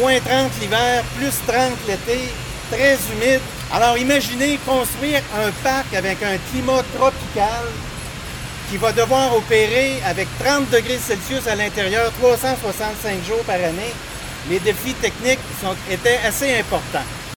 moins 30 l'hiver, plus 30 l'été, très humide. Alors imaginez construire un parc avec un climat tropical qui va devoir opérer avec 30 degrés Celsius à l'intérieur 365 jours par année. Les défis techniques sont, étaient assez importants.